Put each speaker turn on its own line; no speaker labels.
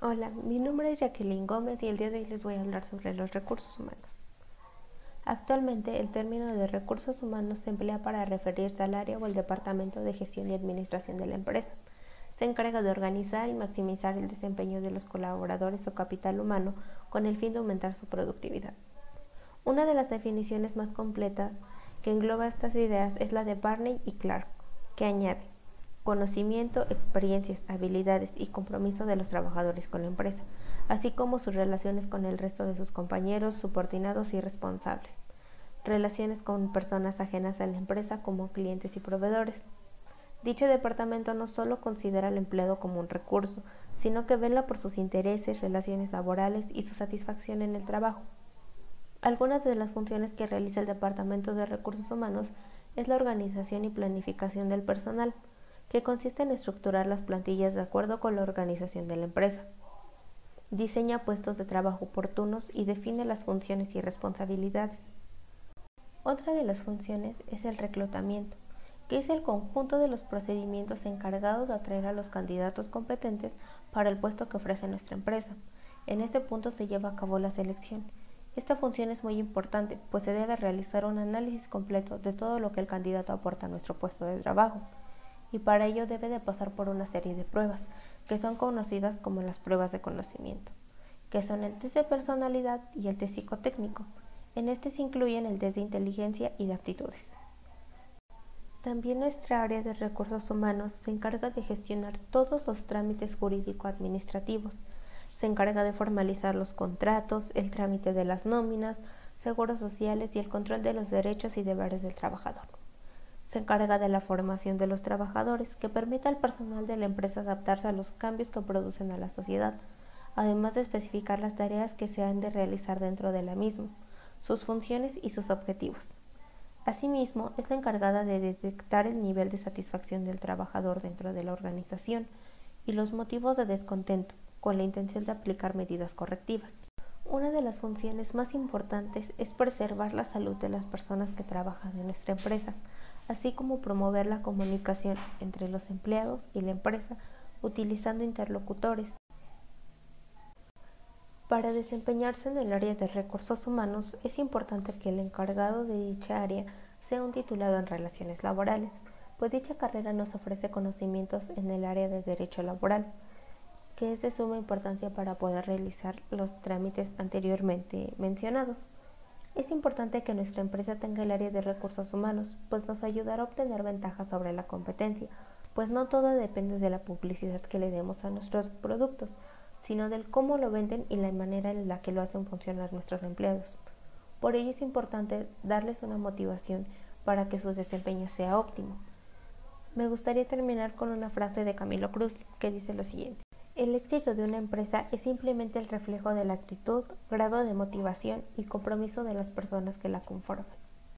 Hola, mi nombre es Jacqueline Gómez y el día de hoy les voy a hablar sobre los recursos humanos. Actualmente el término de recursos humanos se emplea para referirse al área o el departamento de gestión y administración de la empresa. Se encarga de organizar y maximizar el desempeño de los colaboradores o capital humano con el fin de aumentar su productividad. Una de las definiciones más completas que engloba estas ideas es la de Barney y Clark, que añade conocimiento, experiencias, habilidades y compromiso de los trabajadores con la empresa, así como sus relaciones con el resto de sus compañeros, subordinados y responsables, relaciones con personas ajenas a la empresa como clientes y proveedores. Dicho departamento no solo considera al empleado como un recurso, sino que vela por sus intereses, relaciones laborales y su satisfacción en el trabajo. Algunas de las funciones que realiza el Departamento de Recursos Humanos es la organización y planificación del personal, que consiste en estructurar las plantillas de acuerdo con la organización de la empresa. Diseña puestos de trabajo oportunos y define las funciones y responsabilidades. Otra de las funciones es el reclutamiento, que es el conjunto de los procedimientos encargados de atraer a los candidatos competentes para el puesto que ofrece nuestra empresa. En este punto se lleva a cabo la selección. Esta función es muy importante, pues se debe realizar un análisis completo de todo lo que el candidato aporta a nuestro puesto de trabajo y para ello debe de pasar por una serie de pruebas, que son conocidas como las pruebas de conocimiento, que son el test de personalidad y el test psicotécnico. En este se incluyen el test de inteligencia y de aptitudes. También nuestra área de recursos humanos se encarga de gestionar todos los trámites jurídico-administrativos. Se encarga de formalizar los contratos, el trámite de las nóminas, seguros sociales y el control de los derechos y deberes del trabajador se encarga de la formación de los trabajadores, que permite al personal de la empresa adaptarse a los cambios que producen a la sociedad, además de especificar las tareas que se han de realizar dentro de la misma, sus funciones y sus objetivos. Asimismo, es la encargada de detectar el nivel de satisfacción del trabajador dentro de la organización y los motivos de descontento, con la intención de aplicar medidas correctivas. Una de las funciones más importantes es preservar la salud de las personas que trabajan en nuestra empresa, así como promover la comunicación entre los empleados y la empresa utilizando interlocutores. Para desempeñarse en el área de recursos humanos es importante que el encargado de dicha área sea un titulado en relaciones laborales, pues dicha carrera nos ofrece conocimientos en el área de derecho laboral, que es de suma importancia para poder realizar los trámites anteriormente mencionados. Es importante que nuestra empresa tenga el área de recursos humanos, pues nos ayudará a obtener ventajas sobre la competencia, pues no todo depende de la publicidad que le demos a nuestros productos, sino del cómo lo venden y la manera en la que lo hacen funcionar nuestros empleados. Por ello es importante darles una motivación para que su desempeño sea óptimo. Me gustaría terminar con una frase de Camilo Cruz que dice lo siguiente. El éxito de una empresa es simplemente el reflejo de la actitud, grado de motivación y compromiso de las personas que la conforman.